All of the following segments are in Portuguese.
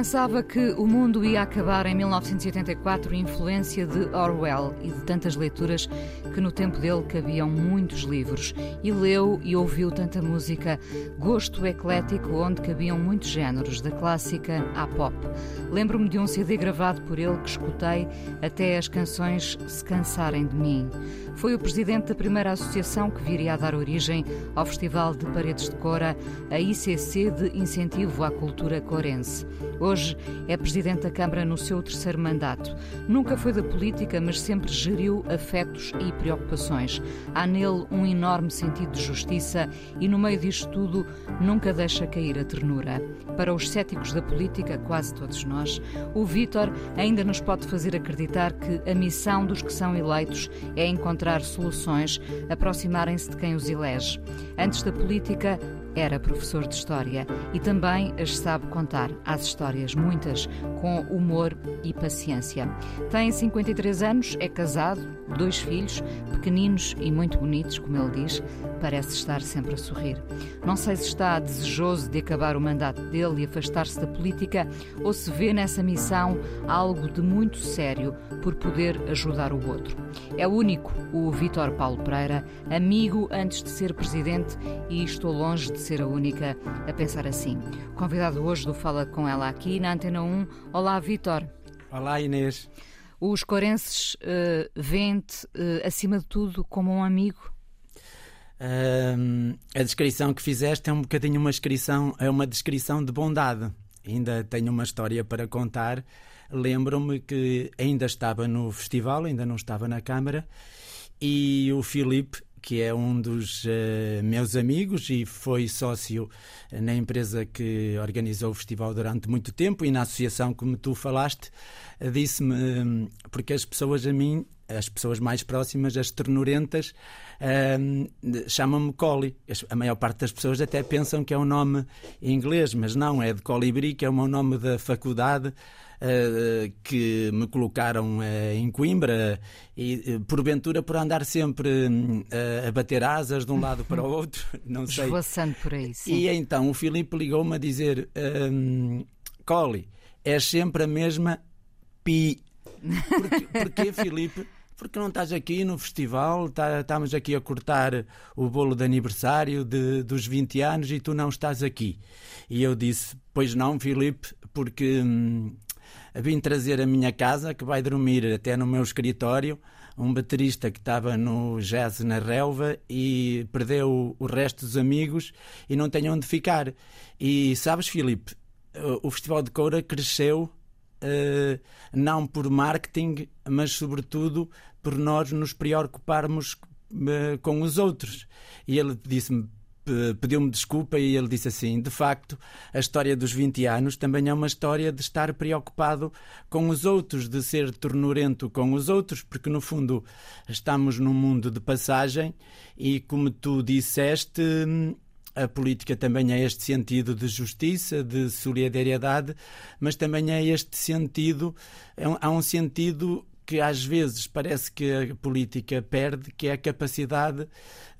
Pensava que o mundo ia acabar em 1984, influência de Orwell e de tantas leituras que no tempo dele cabiam muitos livros. E leu e ouviu tanta música, gosto eclético onde cabiam muitos géneros, da clássica à pop. Lembro-me de um CD gravado por ele que escutei até as canções se cansarem de mim. Foi o presidente da primeira associação que viria a dar origem ao Festival de Paredes de Cora, a ICC de Incentivo à Cultura Corense. Hoje é presidente da Câmara no seu terceiro mandato. Nunca foi da política, mas sempre geriu afetos e preocupações. Há nele um enorme sentido de justiça e, no meio disto tudo, nunca deixa cair a ternura. Para os céticos da política, quase todos nós, o Vítor ainda nos pode fazer acreditar que a missão dos que são eleitos é encontrar soluções, aproximarem-se de quem os elege. Antes da política, era professor de História e também as sabe contar as histórias, muitas, com humor e paciência. Tem 53 anos, é casado, dois filhos, pequeninos e muito bonitos, como ele diz, parece estar sempre a sorrir. Não sei se está desejoso de acabar o mandato dele e afastar-se da política ou se vê nessa missão algo de muito sério por poder ajudar o outro. É único, o Vítor Paulo Pereira, amigo antes de ser presidente e estou longe de ser a única a pensar assim. Convidado hoje do Fala Com Ela aqui na Antena 1. Olá, Vítor. Olá, Inês. Os corenses uh, veem-te, uh, acima de tudo, como um amigo? Uh, a descrição que fizeste é um bocadinho uma descrição, é uma descrição de bondade. Ainda tenho uma história para contar. Lembro-me que ainda estava no festival, ainda não estava na Câmara, e o Filipe, que é um dos uh, meus amigos e foi sócio na empresa que organizou o festival durante muito tempo e na associação, como tu falaste, disse-me, um, porque as pessoas a mim as pessoas mais próximas, as ternurentas, chamam-me Collie. A maior parte das pessoas até pensam que é um nome inglês, mas não, é de Colibri, que é o meu nome da faculdade. Uh, que me colocaram uh, em Coimbra e uh, porventura por andar sempre a bater asas de um lado para o outro, não sei. Esvoaçando por aí, sim. E então o Filipe ligou-me a dizer: um, Collie, és sempre a mesma pi. Porquê, porquê Filipe? porque não estás aqui no festival, tá, estamos aqui a cortar o bolo de aniversário de, dos 20 anos e tu não estás aqui. E eu disse, pois não, Filipe, porque hum, vim trazer a minha casa, que vai dormir até no meu escritório, um baterista que estava no jazz na relva e perdeu o resto dos amigos e não tem onde ficar. E sabes, Filipe, o Festival de Coura cresceu Uh, não por marketing, mas sobretudo por nós nos preocuparmos uh, com os outros. E ele disse-me, pediu-me desculpa e ele disse assim: de facto, a história dos 20 anos também é uma história de estar preocupado com os outros, de ser tornurento com os outros, porque no fundo estamos num mundo de passagem e, como tu disseste, a política também é este sentido de justiça, de solidariedade, mas também é este sentido, é há um sentido que às vezes parece que a política perde, que é a capacidade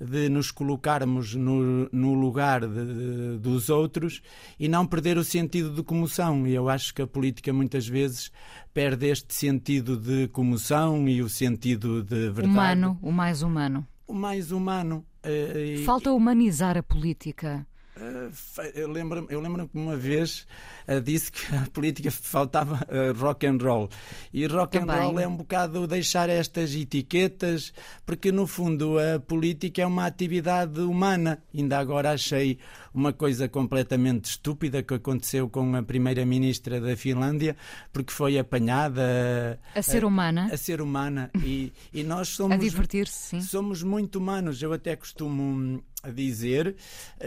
de nos colocarmos no, no lugar de, de, dos outros e não perder o sentido de comoção. E eu acho que a política muitas vezes perde este sentido de comoção e o sentido de verdade. Humano, o mais humano. O mais humano. Uh, Falta humanizar a política. Uh, eu lembro-me eu lembro que uma vez uh, disse que a política faltava uh, rock and roll. E rock Também. and roll é um bocado deixar estas etiquetas, porque no fundo a política é uma atividade humana. Ainda agora achei uma coisa completamente estúpida que aconteceu com a primeira-ministra da Finlândia, porque foi apanhada a ser humana, a, a ser humana e, e nós somos a divertir-se, sim. somos muito humanos. Eu até costumo dizer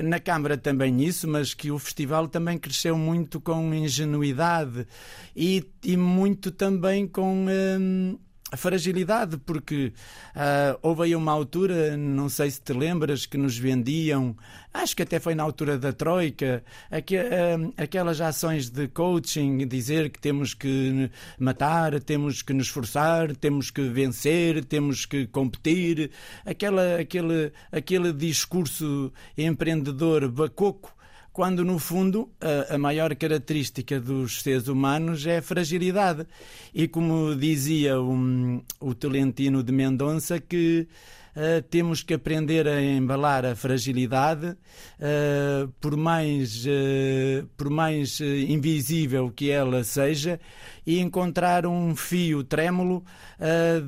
na Câmara também isso, mas que o festival também cresceu muito com ingenuidade e, e muito também com hum, a fragilidade, porque uh, houve aí uma altura, não sei se te lembras, que nos vendiam, acho que até foi na altura da Troika, aqu uh, aquelas ações de coaching, dizer que temos que matar, temos que nos esforçar, temos que vencer, temos que competir, aquela, aquele, aquele discurso empreendedor bacoco quando no fundo a, a, maior característica dos seres humanos é a fragilidade. E como dizia um, o Tolentino de Mendonça, que uh, temos que aprender a embalar a fragilidade, uh, por mais, uh, por mais invisível que ela seja, e encontrar um fio trêmulo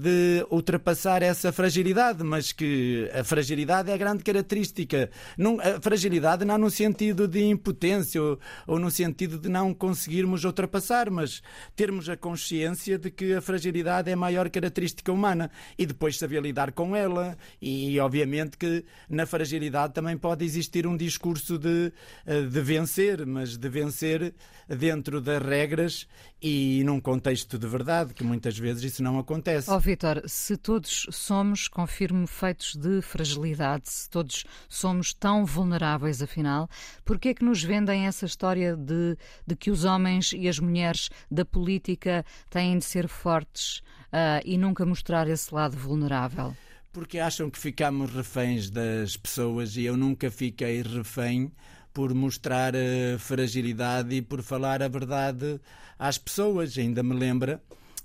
de ultrapassar essa fragilidade, mas que a fragilidade é a grande característica. A fragilidade não no sentido de impotência ou, ou no sentido de não conseguirmos ultrapassar, mas termos a consciência de que a fragilidade é a maior característica humana e depois saber lidar com ela, e obviamente que na fragilidade também pode existir um discurso de, eh, de vencer, mas de vencer dentro das regras e num contexto de verdade, que muitas vezes isso não acontece. Ó oh, Vitor, se todos somos, confirmo, feitos de fragilidade, se todos somos tão vulneráveis afinal, por que é que nos vendem essa história de, de que os homens e as mulheres da política têm de ser fortes uh, e nunca mostrar esse lado vulnerável? porque acham que ficamos reféns das pessoas e eu nunca fiquei refém por mostrar a fragilidade e por falar a verdade às pessoas. Ainda me lembra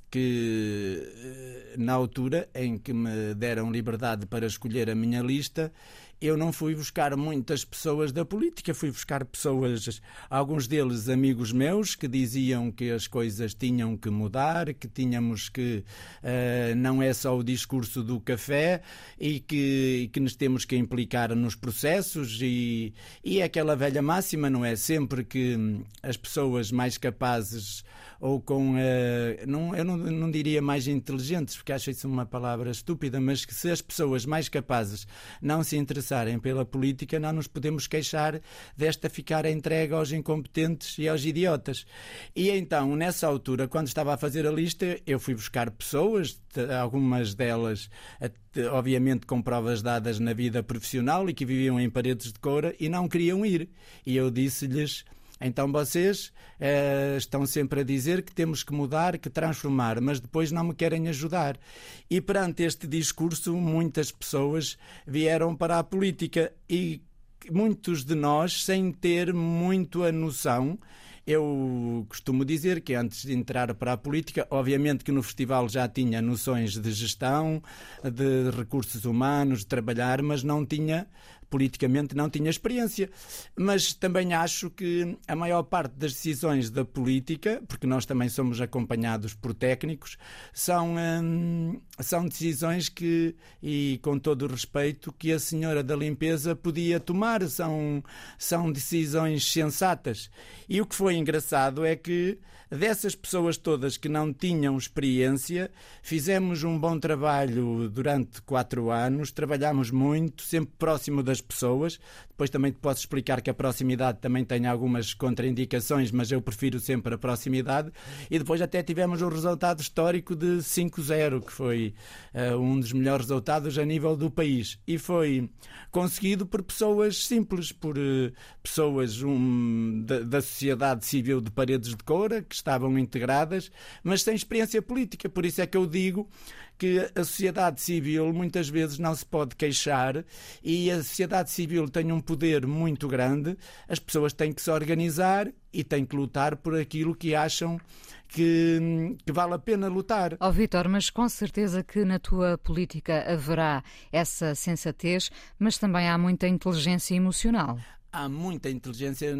que eh, na altura em que me deram liberdade para escolher a minha lista, eu não fui buscar muitas pessoas da política, fui buscar pessoas, alguns deles amigos meus, que diziam que as coisas tinham que mudar, que tínhamos que. Uh, não é só o discurso do café e que, e que nos temos que implicar nos processos. E, e é aquela velha máxima, não é? Sempre que as pessoas mais capazes ou com. Uh, não, eu não, não diria mais inteligentes, porque acho isso uma palavra estúpida, mas que se as pessoas mais capazes não se interessarem pela política, não nos podemos queixar desta ficar entregue aos incompetentes e aos idiotas. E então, nessa altura, quando estava a fazer a lista, eu fui buscar pessoas, algumas delas obviamente com provas dadas na vida profissional e que viviam em paredes de coura e não queriam ir. E eu disse-lhes então vocês eh, estão sempre a dizer que temos que mudar, que transformar, mas depois não me querem ajudar. E perante este discurso, muitas pessoas vieram para a política e muitos de nós, sem ter muito a noção, eu costumo dizer que antes de entrar para a política, obviamente que no festival já tinha noções de gestão, de recursos humanos, de trabalhar, mas não tinha politicamente não tinha experiência. Mas também acho que a maior parte das decisões da política, porque nós também somos acompanhados por técnicos, são, hum, são decisões que, e com todo o respeito, que a senhora da limpeza podia tomar. São, são decisões sensatas. E o que foi engraçado é que dessas pessoas todas que não tinham experiência, fizemos um bom trabalho durante quatro anos, trabalhámos muito, sempre próximo das pessoas. Depois também te posso explicar que a proximidade também tem algumas contraindicações, mas eu prefiro sempre a proximidade. E depois até tivemos o resultado histórico de 5-0, que foi uh, um dos melhores resultados a nível do país. E foi conseguido por pessoas simples, por uh, pessoas um, da, da sociedade civil de Paredes de Coura, que estavam integradas, mas sem experiência política. Por isso é que eu digo que a sociedade civil muitas vezes não se pode queixar e a sociedade civil tem um poder muito grande, as pessoas têm que se organizar e têm que lutar por aquilo que acham que, que, vale a pena lutar. Ó oh, Vitor, mas com certeza que na tua política haverá essa sensatez, mas também há muita inteligência emocional. Há muita inteligência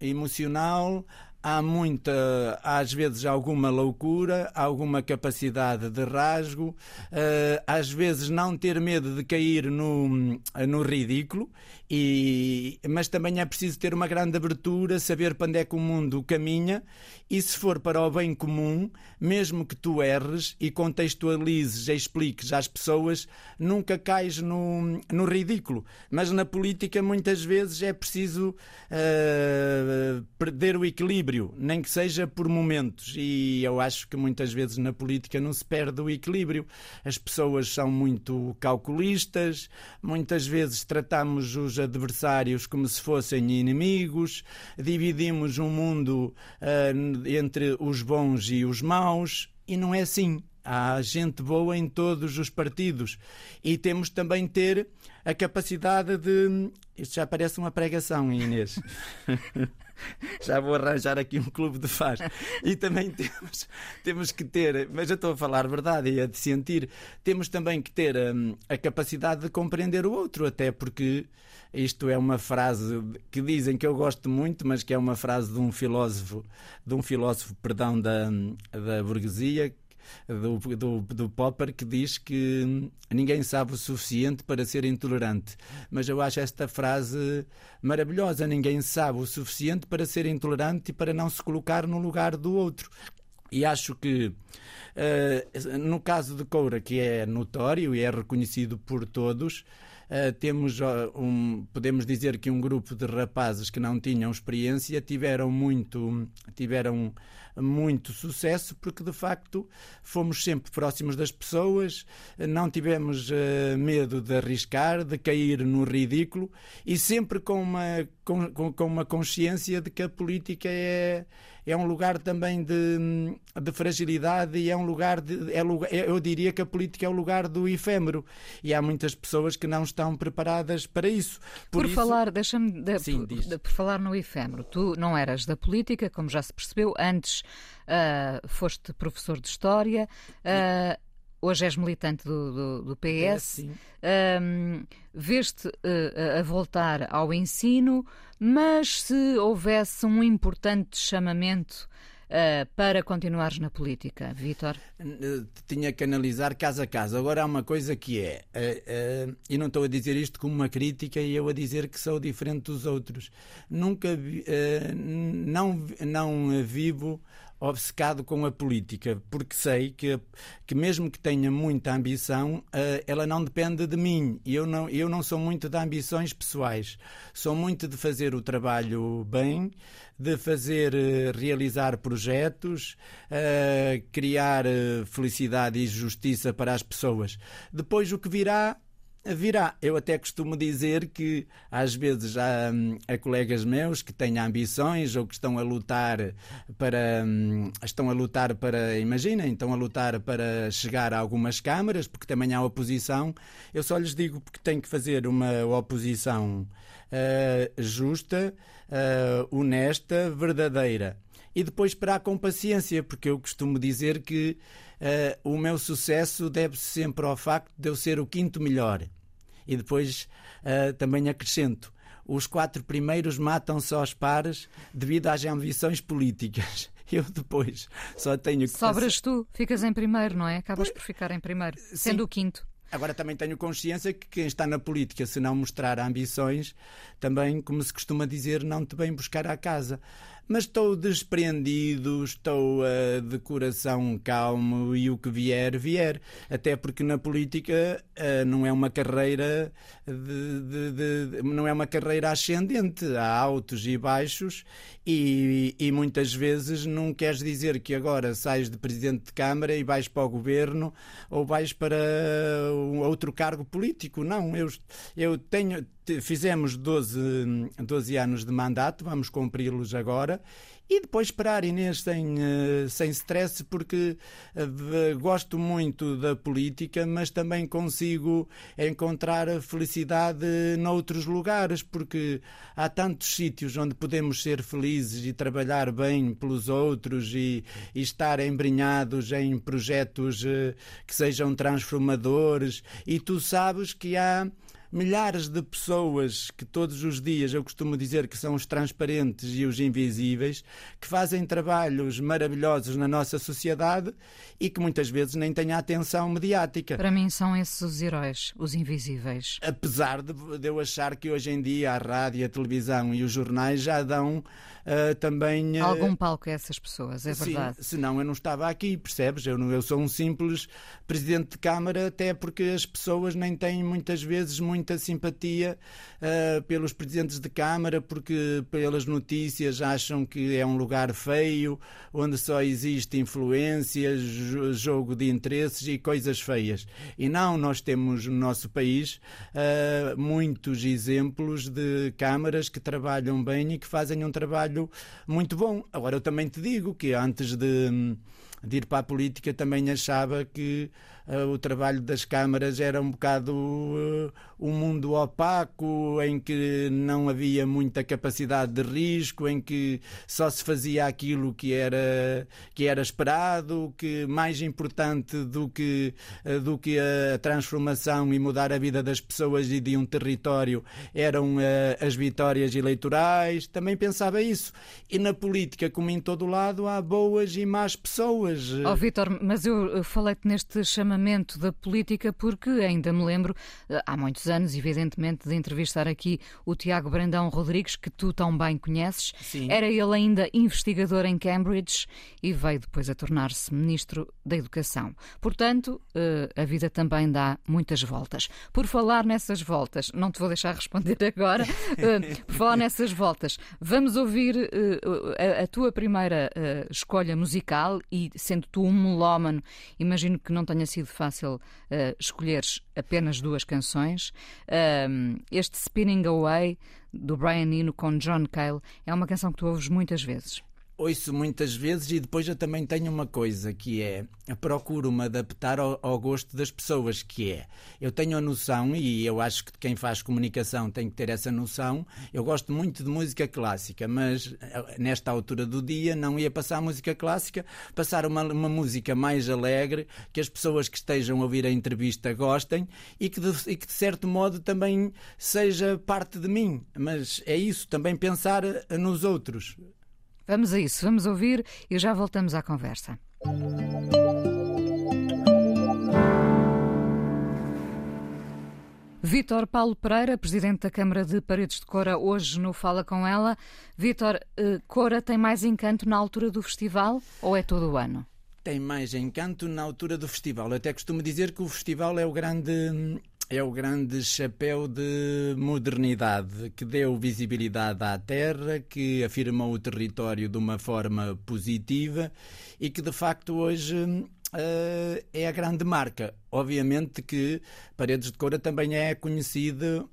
emocional, há muita, às vezes, alguma loucura, alguma capacidade de rasgo, uh, às vezes não ter medo de cair no, no ridículo, e, mas também é preciso ter uma grande abertura, saber para onde é que o mundo caminha e se for para o bem comum, mesmo que tu erres e contextualizes e expliques às pessoas, nunca cais no, no ridículo. Mas na política, muitas vezes, é preciso uh, perder o equilíbrio, nem que seja por momentos. E eu acho que muitas vezes na política não se perde o equilíbrio. As pessoas são muito calculistas, muitas vezes tratamos os adversários como se fossem inimigos, dividimos o um mundo. Uh, entre os bons e os maus, e não é assim. Há gente boa em todos os partidos e temos também ter a capacidade de. Isto já parece uma pregação, Inês. já vou arranjar aqui um clube de faz. E também temos, temos que ter, mas eu estou a falar verdade e a de sentir, temos também que ter hum, a capacidade de compreender o outro, até porque isto é uma frase que dizem que eu gosto muito, mas que é uma frase de um filósofo, de um filósofo, perdão, da, da burguesia, do, do, do, Popper que diz que ninguém sabe o suficiente para ser intolerante. Mas eu acho esta frase maravilhosa: ninguém sabe o suficiente para ser intolerante e para não se colocar no lugar do outro. E acho que, uh, no caso de Coura, que é notório e é reconhecido por todos, Uh, temos um, podemos dizer que um grupo de rapazes que não tinham experiência tiveram muito tiveram muito sucesso porque de facto fomos sempre próximos das pessoas, não tivemos uh, medo de arriscar, de cair no ridículo e sempre com uma, com, com uma consciência de que a política é, é um lugar também de, de fragilidade e é um lugar de. É, é, eu diria que a política é o lugar do efêmero e há muitas pessoas que não estão preparadas para isso. Por, por isso... falar, deixa-me. De, por, de, por falar no efêmero, tu não eras da política, como já se percebeu, antes uh, foste professor de História. Uh, hoje és militante do, do, do PS, é, um, veste uh, a voltar ao ensino, mas se houvesse um importante chamamento Uh, para continuares na política, Vítor? Tinha que analisar casa a casa. Agora há uma coisa que é, uh, uh, e não estou a dizer isto como uma crítica e eu a dizer que sou diferente dos outros. Nunca, não, não vivo obcecado com a política, porque sei que, que mesmo que tenha muita ambição, uh, ela não depende de mim. Eu não, eu não sou muito de ambições pessoais. Sou muito de fazer o trabalho bem, de fazer, uh, realizar projetos, uh, criar felicidade e justiça para as pessoas. Depois o que virá virá. Eu até costumo dizer que às vezes há, hum, há, colegas meus que têm ambições ou que estão a lutar para hum, estão a lutar para, imaginem, estão a lutar para chegar a algumas câmaras, porque também há oposição. Eu só lhes digo porque tem que fazer uma oposição uh, justa, uh, honesta, verdadeira. E depois esperar com paciência, porque eu costumo dizer que uh, o meu sucesso deve-se sempre ao facto de eu ser o quinto melhor. E depois uh, também acrescento: os quatro primeiros matam-se aos pares devido às ambições políticas. Eu depois só tenho que. Sobras tu, ficas em primeiro, não é? Acabas por ficar em primeiro, sendo Sim. o quinto. Agora também tenho consciência que quem está na política, se não mostrar ambições, também, como se costuma dizer, não te vem buscar à casa mas estou desprendido, estou uh, de coração calmo e o que vier, vier. Até porque na política uh, não é uma carreira de, de, de, não é uma carreira ascendente, há altos e baixos e, e, muitas vezes não queres dizer que agora sais de presidente de Câmara e vais para o governo ou vais para outro cargo político. Não, eu, eu tenho, fizemos 12, 12 anos de mandato, vamos cumpri-los agora. E depois esperar, Inês, sem, eh, sem stress, porque eh, gosto muito da política, mas também consigo encontrar felicidade noutros lugares, porque há tantos sítios onde podemos ser felizes e trabalhar bem pelos outros e, e estar embrenhados em projetos eh, que sejam transformadores, e tu sabes que há milhares de pessoas que todos os dias eu costumo dizer que são os transparentes e os invisíveis, que fazem trabalhos maravilhosos na nossa sociedade e que muitas vezes nem têm a atenção mediática. Para mim são esses os heróis, os invisíveis. Apesar de, de eu achar que hoje em dia a rádio, a televisão e os jornais já dão uh, também. Uh, Algum palco a essas pessoas, é verdade. Sim, senão eu não estava aqui, percebes? Eu, não, eu sou um simples presidente de Câmara, até porque as pessoas nem têm muitas vezes muita simpatia uh, pelos presidentes de Câmara, porque pelas notícias acham que é um lugar feio, onde só existe influências, jogo de interesses e coisas feias. E não, nós temos no nosso país muitos exemplos de câmaras que trabalham bem e que fazem um trabalho muito bom. Agora, eu também te digo que antes de, de ir para a política também achava que o trabalho das câmaras era um bocado uh, um mundo opaco, em que não havia muita capacidade de risco, em que só se fazia aquilo que era, que era esperado, que mais importante do que, uh, do que a transformação e mudar a vida das pessoas e de um território eram as vitórias eleitorais. Também pensava isso. E na política, como em todo lado, há boas e más pessoas. Oh, Vitor, mas eu falei-te neste chamamento da política, porque ainda me lembro, eh, há muitos anos, evidentemente, de entrevistar aqui o Tiago Brandão Rodrigues, que tu tão bem conheces. Sim. Era ele ainda investigador em Cambridge e veio depois a tornar-se Ministro da Educação. Portanto, eh, a vida também dá muitas voltas. Por falar nessas voltas, não te vou deixar responder agora, eh, por falar nessas voltas, vamos ouvir a tua primeira escolha musical e, sendo tu um melómano, imagino que não tenha sido sido fácil uh, escolheres apenas duas canções. Uh, este Spinning Away, do Brian Eno com John Cale, é uma canção que tu ouves muitas vezes ouço muitas vezes e depois eu também tenho uma coisa que é procuro-me adaptar ao, ao, gosto das pessoas que é eu tenho a noção e eu acho que quem faz comunicação tem que ter essa noção eu gosto muito de música clássica mas eh, nesta altura do dia não ia passar música clássica passar uma, uma música mais alegre que as pessoas que estejam a ouvir a entrevista gostem e que, de, e que de certo modo também seja parte de mim. Mas é isso também pensar nos outros Vamos a isso, vamos ouvir e já voltamos à conversa. Vítor Paulo Pereira, presidente da Câmara de Paredes de Cora, hoje no Fala Com Ela. Vítor, eh, Cora tem mais encanto na altura do festival ou é todo o ano? Tem mais encanto na altura do festival. Eu até costumo dizer que o festival é o grande é o grande chapéu de modernidade que deu visibilidade à terra, que afirmou o território de uma forma positiva e que de facto hoje uh, é a grande marca. Obviamente que Paredes de Coura também é conhecido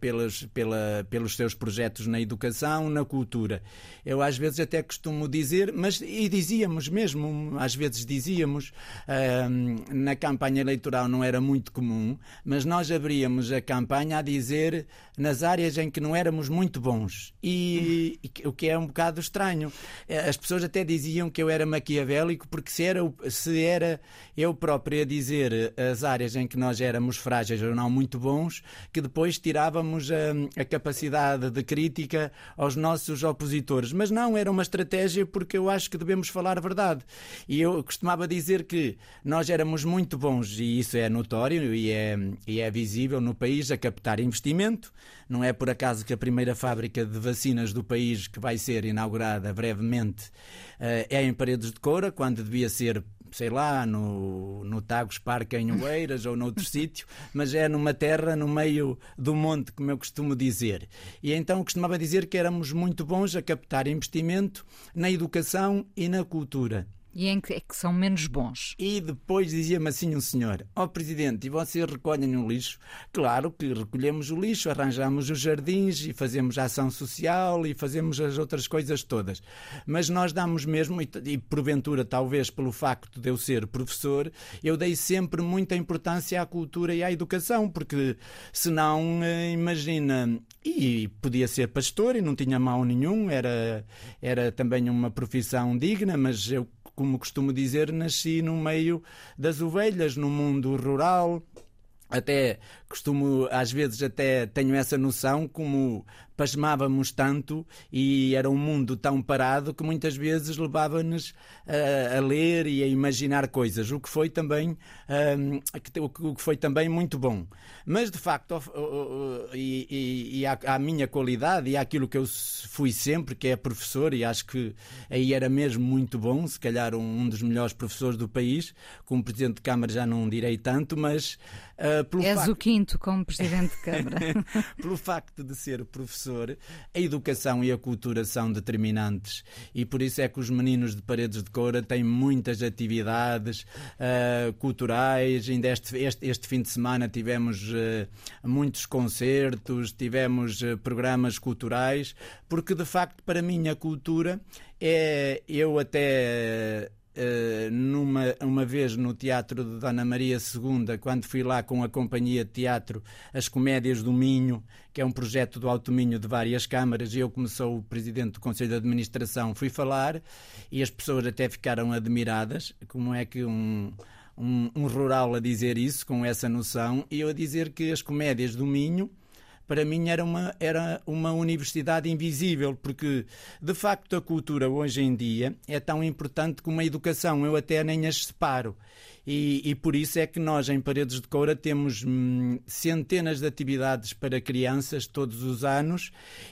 pelas, pela, pelos seus projetos na educação, na cultura. Eu às vezes até costumo dizer, mas e dizíamos mesmo, às vezes dizíamos, uh, na campanha eleitoral não era muito comum, mas nós abríamos a campanha a dizer nas áreas em que não éramos muito bons. E, e o que é um bocado estranho. Eh, as pessoas até diziam que eu era maquiavélico, porque se era, se era eu próprio a dizer as áreas em que nós éramos frágeis ou não muito bons, que depois tirávamos a, a, capacidade de crítica aos nossos opositores. Mas não, era uma estratégia porque eu acho que devemos falar a verdade. E eu costumava dizer que nós éramos muito bons, e isso é notório e é, e é visível no país, a captar investimento. Não é por acaso que a primeira fábrica de vacinas do país, que vai ser inaugurada brevemente, eh, é em Paredes de Coura, quando devia ser sei lá, no, no Tagus Parque em Oeiras ou noutro sítio, mas é numa terra no meio do monte, como eu costumo dizer. E então costumava dizer que éramos muito bons a captar investimento na educação e na cultura. E em que é que são menos bons? E depois dizia-me assim um senhor: Ó oh, Presidente, e vocês recolhem o lixo? Claro que recolhemos o lixo, arranjamos os jardins e fazemos ação social e fazemos as outras coisas todas. Mas nós damos mesmo, e, e porventura, talvez pelo facto de eu ser professor, eu dei sempre muita importância à cultura e à educação, porque senão, eh, imagina, e podia ser pastor e não tinha mal nenhum, era, era também uma profissão digna, mas eu como costumo dizer, nasci no meio das ovelhas, no mundo rural, até costumo, às vezes até tenho essa noção, como pasmávamos tanto e era um mundo tão parado que muitas vezes levava-nos a, a, ler e a imaginar coisas, o que foi também um, o que foi também muito bom. Mas de facto, e, e, e à, à, minha qualidade e àquilo que eu fui sempre, que é professor, e acho que aí era mesmo muito bom, se calhar um, um dos melhores professores do país, como presidente de Câmara já não direi tanto, mas uh, pelo És facto... o quinto como presidente de Câmara. pelo facto de ser professor professor, a educação e a cultura são determinantes e por isso é que os meninos de Paredes de Coura têm muitas atividades uh, culturais. Ainda este, este, este, fim de semana tivemos uh, muitos concertos, tivemos uh, programas culturais, porque de facto, para mim, a cultura é. Eu até numa uma vez no Teatro de Dona Maria II, quando fui lá com a companhia de teatro As Comédias do Minho, que é um projeto do Alto Minho de várias câmaras, e eu, como sou o presidente do Conselho de Administração, fui falar e as pessoas até ficaram admiradas. Como é que um, um, um rural a dizer isso, com essa noção, e eu a dizer que as Comédias do Minho para mim era uma, era uma universidade invisível, porque de facto a cultura hoje em dia é tão importante como a educação, eu até nem as separo. E, e por isso é que nós em Paredes de Coura temos hum, centenas de atividades para crianças todos os anos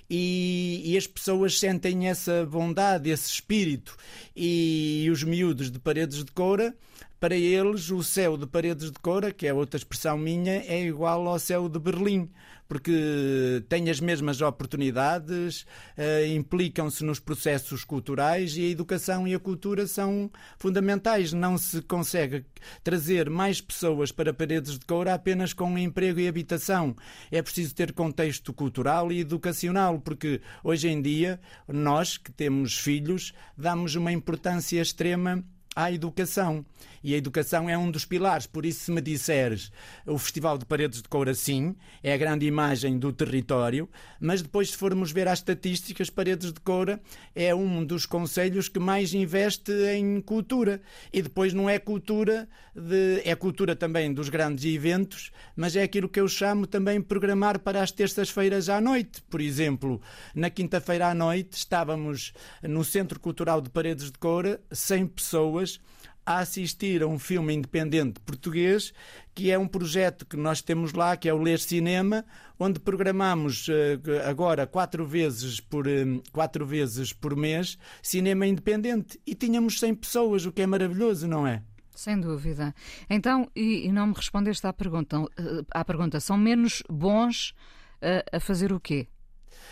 e, e, as pessoas sentem essa bondade, esse espírito. E, e os miúdos de Paredes de Coura para eles o céu de paredes de Coura, que é outra expressão minha, é igual ao céu de Berlim, porque têm as mesmas oportunidades, uh, implicam-se nos processos culturais e a educação e a cultura são fundamentais. Não se consegue trazer mais pessoas para paredes de Coura apenas com emprego e habitação. É preciso ter contexto cultural e educacional, porque hoje em dia nós que temos filhos damos uma importância extrema à educação. E a educação é um dos pilares. Por isso, se me disseres o Festival de Paredes de Coura, sim, é a grande imagem do território, mas depois, se formos ver as estatísticas, Paredes de Coura é um dos conselhos que mais investe em cultura. E depois não é cultura, de, é cultura também dos grandes eventos, mas é aquilo que eu chamo também programar para as terças-feiras à noite. Por exemplo, na quinta-feira à noite estávamos no Centro Cultural de Paredes de Coura, 100 pessoas a assistir a um filme independente português, que é um projeto que nós temos lá, que é o Ler Cinema, onde programamos eh, agora quatro vezes por, eh, quatro vezes por mês cinema independente. E tínhamos 100 pessoas, o que é maravilhoso, não é? Sem dúvida. Então, e, e não me respondeste à pergunta, eh, à pergunta, são menos bons a, a fazer o quê?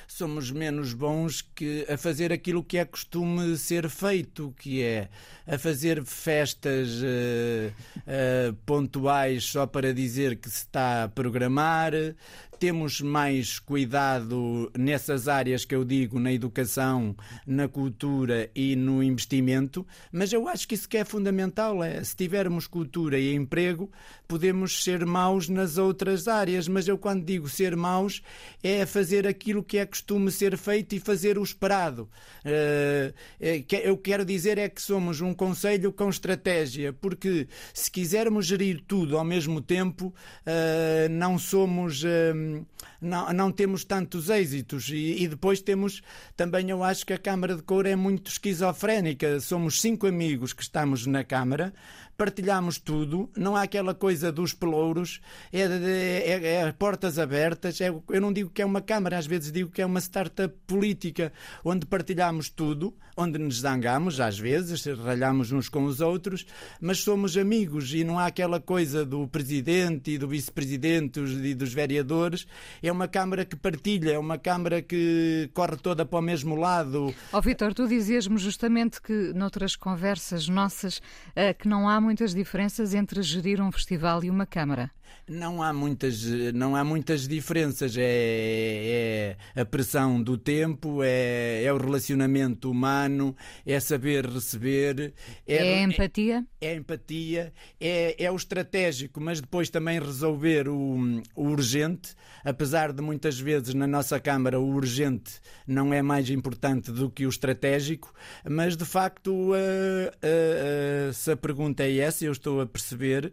Somos menos bons que a fazer aquilo que é costume ser feito, que é a fazer festas uh, uh, pontuais só para dizer que se está a programar, temos mais cuidado nessas áreas que eu digo, na educação, na cultura e no investimento, mas eu acho que isso que é fundamental é, se tivermos cultura e emprego, podemos ser maus nas outras áreas, mas eu quando digo ser maus é fazer aquilo que é costume ser feito e fazer o esperado. Uh, eu quero dizer é que somos um conselho com estratégia, porque se quisermos gerir tudo ao mesmo tempo, uh, não somos... Não, não temos tantos êxitos. E, depois temos também, eu acho que a Câmara de Coura é muito esquizofrénica. Somos cinco amigos que estamos na Câmara, partilhamos tudo, não há aquela coisa dos pelouros, é, é, é portas abertas. É, eu não digo que é uma Câmara, às vezes digo que é uma startup política, onde partilhamos tudo, onde nos zangamos, às vezes, ralhamos uns com os outros, mas somos amigos e não há aquela coisa do presidente e do vice-presidente e dos vereadores. É uma Câmara que partilha, é uma Câmara que corre toda para o mesmo lado. Ó oh, Vitor, tu dizias-me justamente que noutras conversas nossas eh, que não há muitas diferenças entre gerir um festival e uma Câmara. Não há muitas, não há muitas diferenças. É, é a pressão do tempo, é, é, o relacionamento humano, é saber receber. É, é a empatia? É, é empatia, é, é o estratégico, mas depois também resolver o, o urgente. Apesar de muitas vezes na nossa Câmara o urgente não é mais importante do que o estratégico, mas de facto, uh, uh, uh, se a pergunta é essa, eu estou a perceber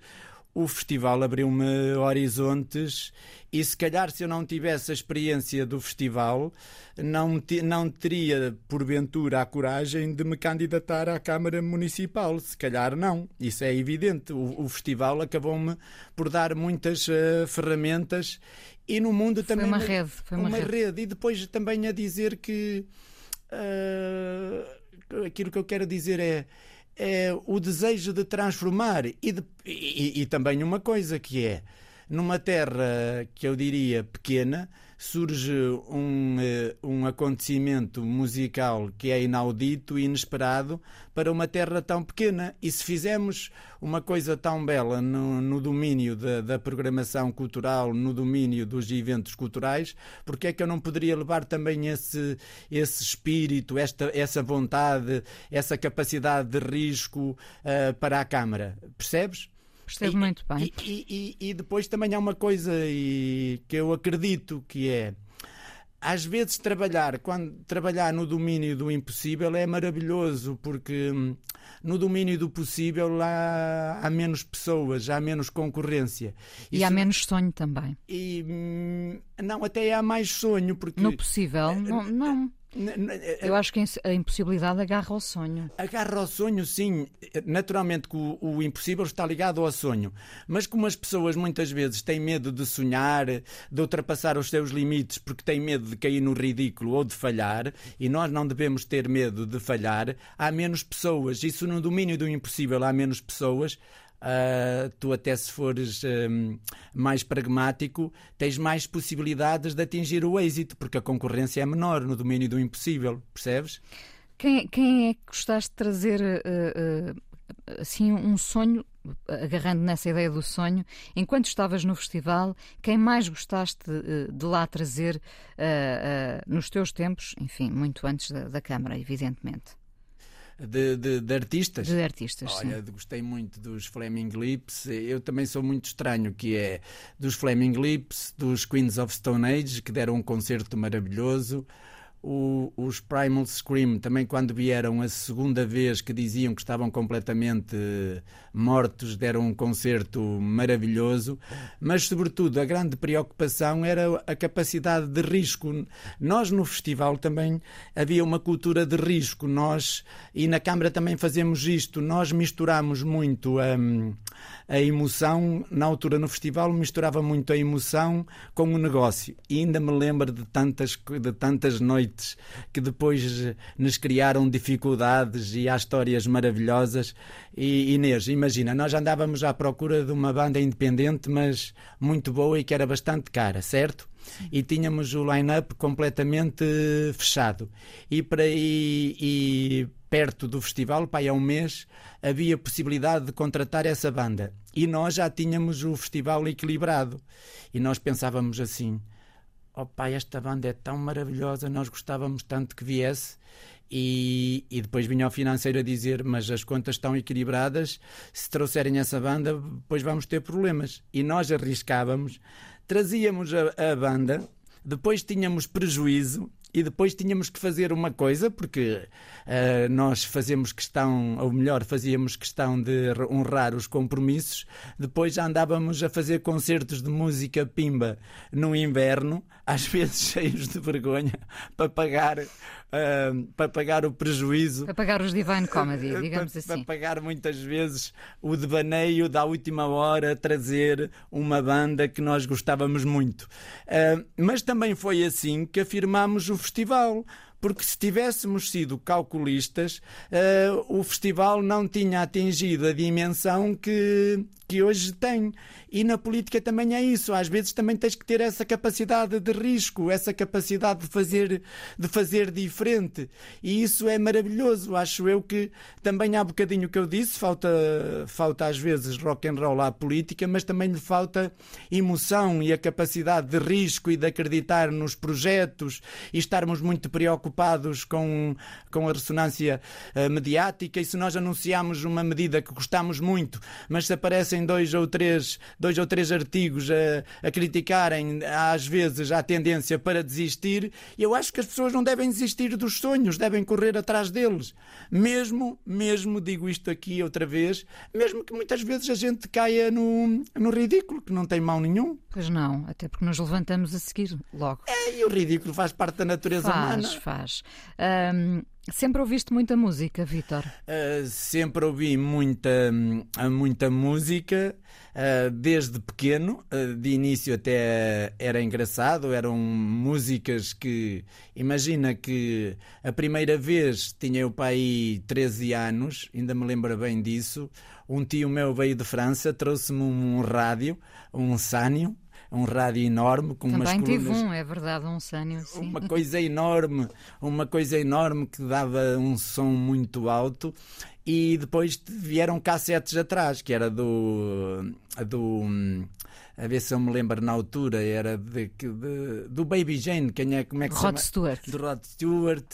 o festival abriu-me horizontes e se calhar se eu não tivesse a experiência do festival não, te, não teria porventura a coragem de me candidatar à Câmara Municipal, se calhar não, isso é evidente, o, o festival acabou-me por dar muitas uh, ferramentas e no mundo também... Foi uma rede. Foi uma, uma rede. rede. E depois também a dizer que uh, aquilo que eu quero dizer é é o desejo de transformar e, de, e, e, também uma coisa que é numa terra que eu diria pequena surge um, eh, um acontecimento musical que é inaudito e inesperado para uma terra tão pequena. E se fizermos uma coisa tão bela no, no domínio da, da, programação cultural, no domínio dos eventos culturais, porque é que eu não poderia levar também esse, esse espírito, esta, essa vontade, essa capacidade de risco uh, para a Câmara? Percebes? Percebo muito bem. E, e, e, depois também há uma coisa que eu acredito que é às vezes trabalhar quando trabalhar no domínio do impossível é maravilhoso porque hum, no domínio do possível lá há menos pessoas há menos concorrência e Isso... há menos sonho também e hum, não até há mais sonho porque no possível não, não. Eu acho que a impossibilidade agarra ao sonho. Agarra ao sonho, sim. Naturalmente que o, o, impossível está ligado ao sonho. Mas como as pessoas muitas vezes têm medo de sonhar, de ultrapassar os seus limites porque têm medo de cair no ridículo ou de falhar, e nós não devemos ter medo de falhar, há menos pessoas. Isso no domínio do impossível há menos pessoas. Uh, tu até se fores um, mais pragmático, tens mais possibilidades de atingir o êxito, porque a concorrência é menor no domínio do impossível, percebes? Quem, quem é que gostaste de trazer uh, uh, assim um sonho, agarrando nessa ideia do sonho, enquanto estavas no festival, quem mais gostaste de, de lá trazer nos teus tempos, enfim, muito antes da, da Câmara, evidentemente? De, de, de, artistas. De artistas, Olha, sim. gostei muito dos Flaming Lips. Eu também sou muito estranho, que é dos Flaming Lips, dos Queens of Stone Age, que deram um concerto maravilhoso o, os Primal Scream, também quando vieram a segunda vez que diziam que estavam completamente mortos, deram um concerto maravilhoso, mas sobretudo a grande preocupação era a capacidade de risco. Nós no festival também havia uma cultura de risco, nós e na Câmara também fazemos isto, nós misturamos muito a, a emoção, na altura no festival misturava muito a emoção com o negócio. E ainda me lembro de tantas, de tantas noites que depois nos criaram dificuldades e há histórias maravilhosas. E Inês, imagina, nós andávamos à procura de uma banda independente, mas muito boa e que era bastante cara, certo? e tínhamos o line-up completamente fechado. E, para, e, e perto do festival, pai, há um mês, havia possibilidade de contratar essa banda. E nós já tínhamos o festival equilibrado. E nós pensávamos assim: oh pai, esta banda é tão maravilhosa, nós gostávamos tanto que viesse. E, e, depois vinha o financeiro a dizer: Mas as contas estão equilibradas, se trouxerem essa banda, depois vamos ter problemas. E nós arriscávamos, trazíamos a, a banda, depois tínhamos prejuízo e depois tínhamos que fazer uma coisa, porque uh, nós fazemos questão, ou melhor, fazíamos questão de honrar os compromissos, depois já andávamos a fazer concertos de música pimba no inverno, às vezes cheios de vergonha, para pagar uh, para pagar o prejuízo. Para pagar os Divine Comedy, digamos para, assim. Para pagar muitas vezes o devaneio da última hora, trazer uma banda que nós gostávamos muito. Uh, mas também foi assim que afirmámos o festival porque se tivéssemos sido calculistas, uh, o festival não tinha atingido a dimensão que, que hoje tem. E na política também é isso. Às vezes também tens que ter essa capacidade de risco, essa capacidade de fazer, de fazer diferente. E isso é maravilhoso. Acho eu que também há bocadinho que eu disse, falta, falta às vezes rock and roll à política, mas também lhe falta emoção e a capacidade de risco e de acreditar nos projetos e estarmos muito preocupados preocupados com, com a ressonância uh, mediática e se nós anunciamos uma medida que gostamos muito, mas se aparecem dois ou três, dois ou três artigos a, a criticarem, às vezes há tendência para desistir, eu acho que as pessoas não devem desistir dos sonhos, devem correr atrás deles. Mesmo, mesmo, digo isto aqui outra vez, mesmo que muitas vezes a gente caia no, no ridículo, que não tem mal nenhum. Pois não, até porque nos levantamos a seguir logo. É, e o ridículo faz parte da natureza faz, humana. Faz, Um, Sempre ouviste muita música, Vítor? Uh, sempre ouvi muita, muita música, uh, desde pequeno. Uh, de início até era engraçado, eram músicas que. Imagina que a primeira vez tinha o pai 13 anos, ainda me lembro bem disso. Um tio meu veio de França, trouxe-me um rádio, um Sânio, um rádio enorme com Também umas colunas... tive um, é verdade, um Sânio, sim. Uma coisa enorme, uma coisa enorme que dava um som muito alto e depois vieram cassetes atrás, que era do do a ver se eu me lembro na altura, era de, de, do Baby Jane, quem é, como é que Rod se chama? Stewart. Do Rod Stewart,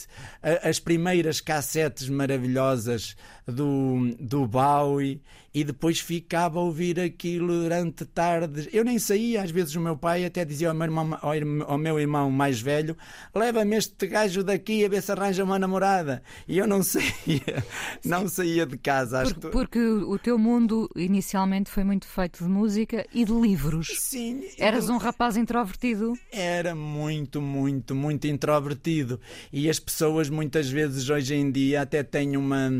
as primeiras cassetes maravilhosas do, do Bowie, e depois ficava a ouvir aquilo durante tardes. Eu nem saía, às vezes o meu pai até dizia ao meu irmão, ao meu irmão mais velho: leva-me este gajo daqui a ver se arranja uma namorada. E eu não saía, não saía de casa. Porque, porque o teu mundo inicialmente foi muito feito de música e de livros. Sim. Eras um rapaz introvertido? Era muito, muito, muito introvertido. E as pessoas muitas vezes hoje em dia até têm uma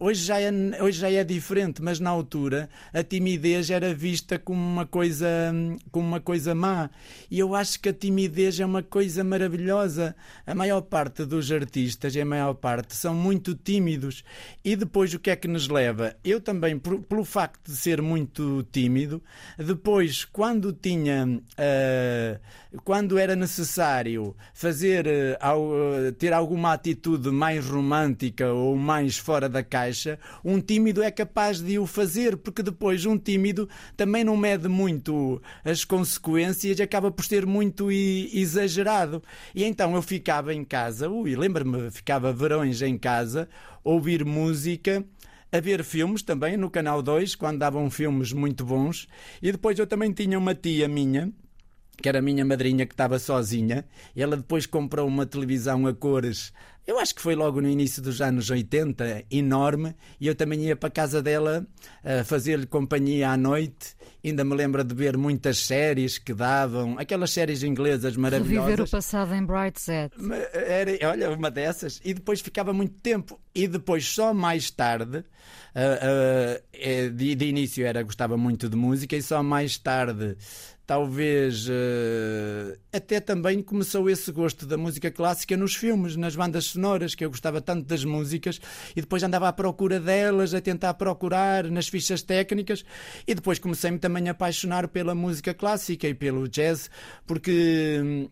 hoje, já é, hoje já é diferente, mas na altura a timidez era vista como uma coisa como uma coisa má. E eu acho que a timidez é uma coisa maravilhosa. A maior parte dos artistas, a maior parte, são muito tímidos. E depois o que é que nos leva? Eu também, pelo facto de ser muito tímido, depois, quando tinha. Uh, quando era necessário fazer uh, ter alguma atitude mais romântica ou mais fora da caixa, um tímido é capaz de o fazer, porque depois um tímido também não mede muito as consequências e acaba por ser muito exagerado. E então eu ficava em casa, ui, lembra-me, ficava verões em casa, ouvir música a ver filmes também no Canal 2, quando davam filmes muito bons. E depois eu também tinha uma tia minha, que era a minha madrinha que estava sozinha, ela depois comprou uma televisão a cores eu acho que foi logo no início dos anos 80, enorme, e eu também ia para a casa dela uh, fazer-lhe companhia à noite. Ainda me lembro de ver muitas séries que davam, aquelas séries inglesas maravilhosas. Reviver o passado em Brightside. Era, olha, uma dessas. E depois ficava muito tempo. E depois, só mais tarde, de, de, início era gostava muito de música, e só mais tarde talvez uh, até também começou esse gosto da música clássica nos filmes, nas bandas sonoras, que eu gostava tanto das músicas e depois andava à procura delas, a tentar procurar nas fichas técnicas e depois comecei-me também a apaixonar pela música clássica e pelo jazz, porque hum,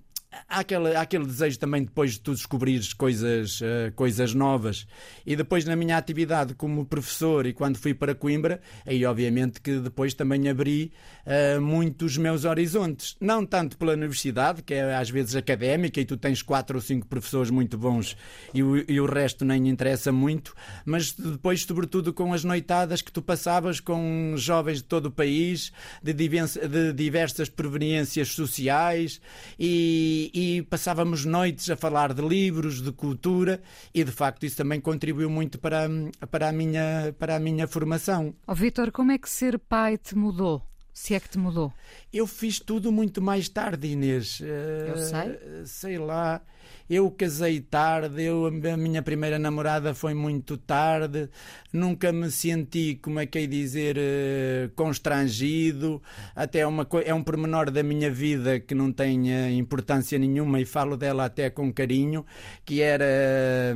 há aquele, há aquele desejo também depois de tu descobrires coisas, uh, coisas novas. E depois na minha atividade como professor e quando fui para Coimbra, aí obviamente que depois também abri uh, muito os meus horizontes. Não tanto pela universidade, que é às vezes académica e tu tens quatro ou cinco professores muito bons e o, e o resto nem interessa muito, mas depois sobretudo com as noitadas que tu passavas com jovens de todo o país, de, de diversas proveniências sociais e e, passávamos noites a falar de livros, de cultura e de facto isso também contribuiu muito para, para, a, minha, para a minha formação. Oh, Vitor, como é que ser pai te mudou? Se é que te mudou? Eu fiz tudo muito mais tarde, Inês. Eu sei. Uh, sei lá. Eu casei tarde, eu, a minha primeira namorada foi muito tarde, nunca me senti, como é que é dizer, uh, constrangido. Até uma, é um pormenor da minha vida que não tem importância nenhuma e falo dela até com carinho, que era.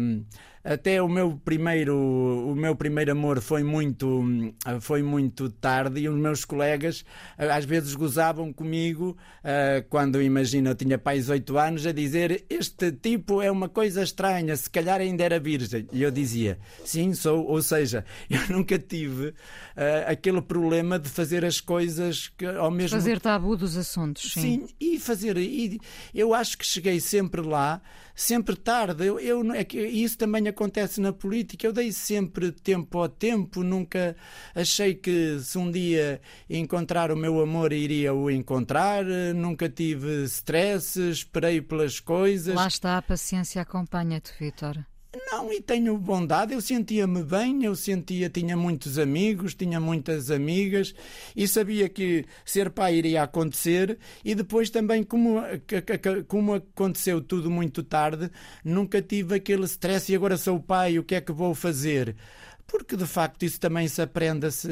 Até o meu primeiro o meu primeiro amor foi muito foi muito tarde e os meus colegas eh, às vezes gozavam comigo uh, quando imagina eu tinha pais oito anos a dizer este tipo é uma coisa estranha se calhar ainda era virgem. E eu dizia sim sou. Ou seja eu nunca tive uh, aquele problema de fazer as coisas que ao mesmo fazer tabu dos assuntos sim, sim e fazer e eu acho que cheguei sempre lá sempre tarde. Eu, eu, é que isso também acontece na política. Eu dei sempre tempo ao tempo, nunca achei que se um dia encontrar o meu amor iria o encontrar, nunca tive stress, esperei pelas coisas. Lá está, a paciência acompanha-te, Vitor. Não, e tenho bondade, eu sentia-me bem, eu sentia, tinha muitos amigos, tinha muitas amigas e sabia que ser pai iria acontecer e depois também como, como aconteceu tudo muito tarde, nunca tive aquele stress e agora sou pai, o que é que vou fazer? Porque de facto isso também se aprende. Se,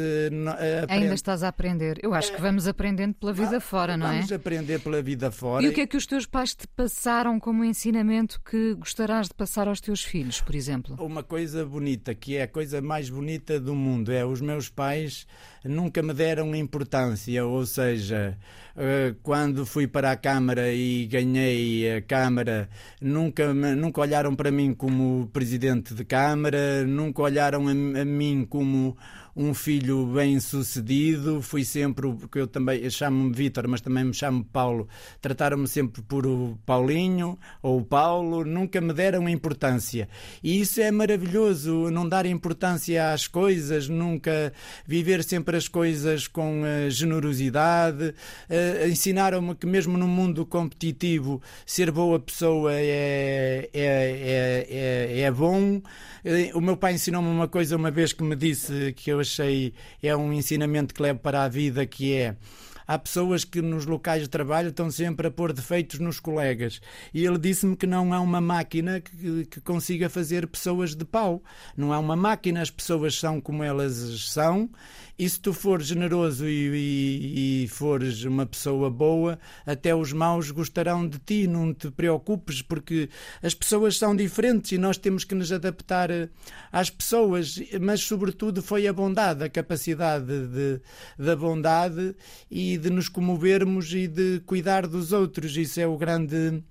aprende. Ainda estás a aprender. Eu acho que vamos aprendendo pela vida fora, não é? Vamos aprender pela vida fora. E o que é que os teus pais te passaram como ensinamento que gostarás de passar aos teus filhos, por exemplo? Uma coisa bonita, que é a coisa mais bonita do mundo, é os meus pais nunca me deram importância, ou seja, eh, quando fui para a Câmara e ganhei a Câmara, nunca, nunca olharam para mim como presidente de Câmara, nunca olharam a, a mim como um filho bem sucedido, fui sempre, porque eu também chamo-me Vítor, mas também me chamo Paulo, trataram-me sempre por o Paulinho ou Paulo, nunca me deram importância. E isso é maravilhoso, não dar importância às coisas, nunca viver sempre as coisas com uh, generosidade. Uh, Ensinaram-me que mesmo no mundo competitivo ser boa pessoa é, é, é, é, é bom. Uh, o meu pai ensinou-me uma coisa uma vez que me disse que eu achei é um ensinamento que levo para a vida que é há pessoas que nos locais de trabalho estão sempre a pôr defeitos nos colegas. E ele disse-me que não há uma máquina que, que, consiga fazer pessoas de pau. Não há uma máquina, as pessoas são como elas são e se tu fores generoso e, e, e, fores uma pessoa boa, até os maus gostarão de ti. Não te preocupes, porque as pessoas são diferentes e nós temos que nos adaptar eh, às pessoas. Mas, sobretudo, foi a bondade, a capacidade de, da bondade e de nos comovermos e de cuidar dos outros. Isso é o grande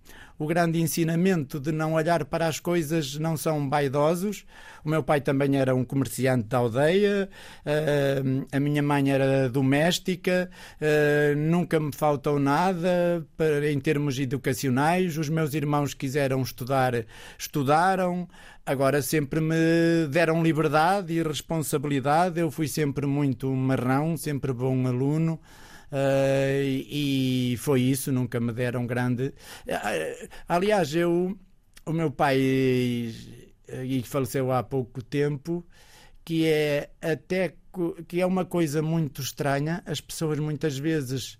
o grande ensinamento de não olhar para as coisas, não são vaidosos. O meu pai também era um comerciante da aldeia, eh, a minha mãe era doméstica, eh, nunca me faltou nada em termos educacionais. Os meus irmãos quiseram estudar, estudaram. Agora sempre me deram liberdade e responsabilidade. Eu fui sempre muito marrão, sempre bom aluno. Uh, e foi isso, nunca me deram grande. Uh, aliás, eu, o meu pai e faleceu há pouco tempo, que é até que é uma coisa muito estranha. As pessoas muitas vezes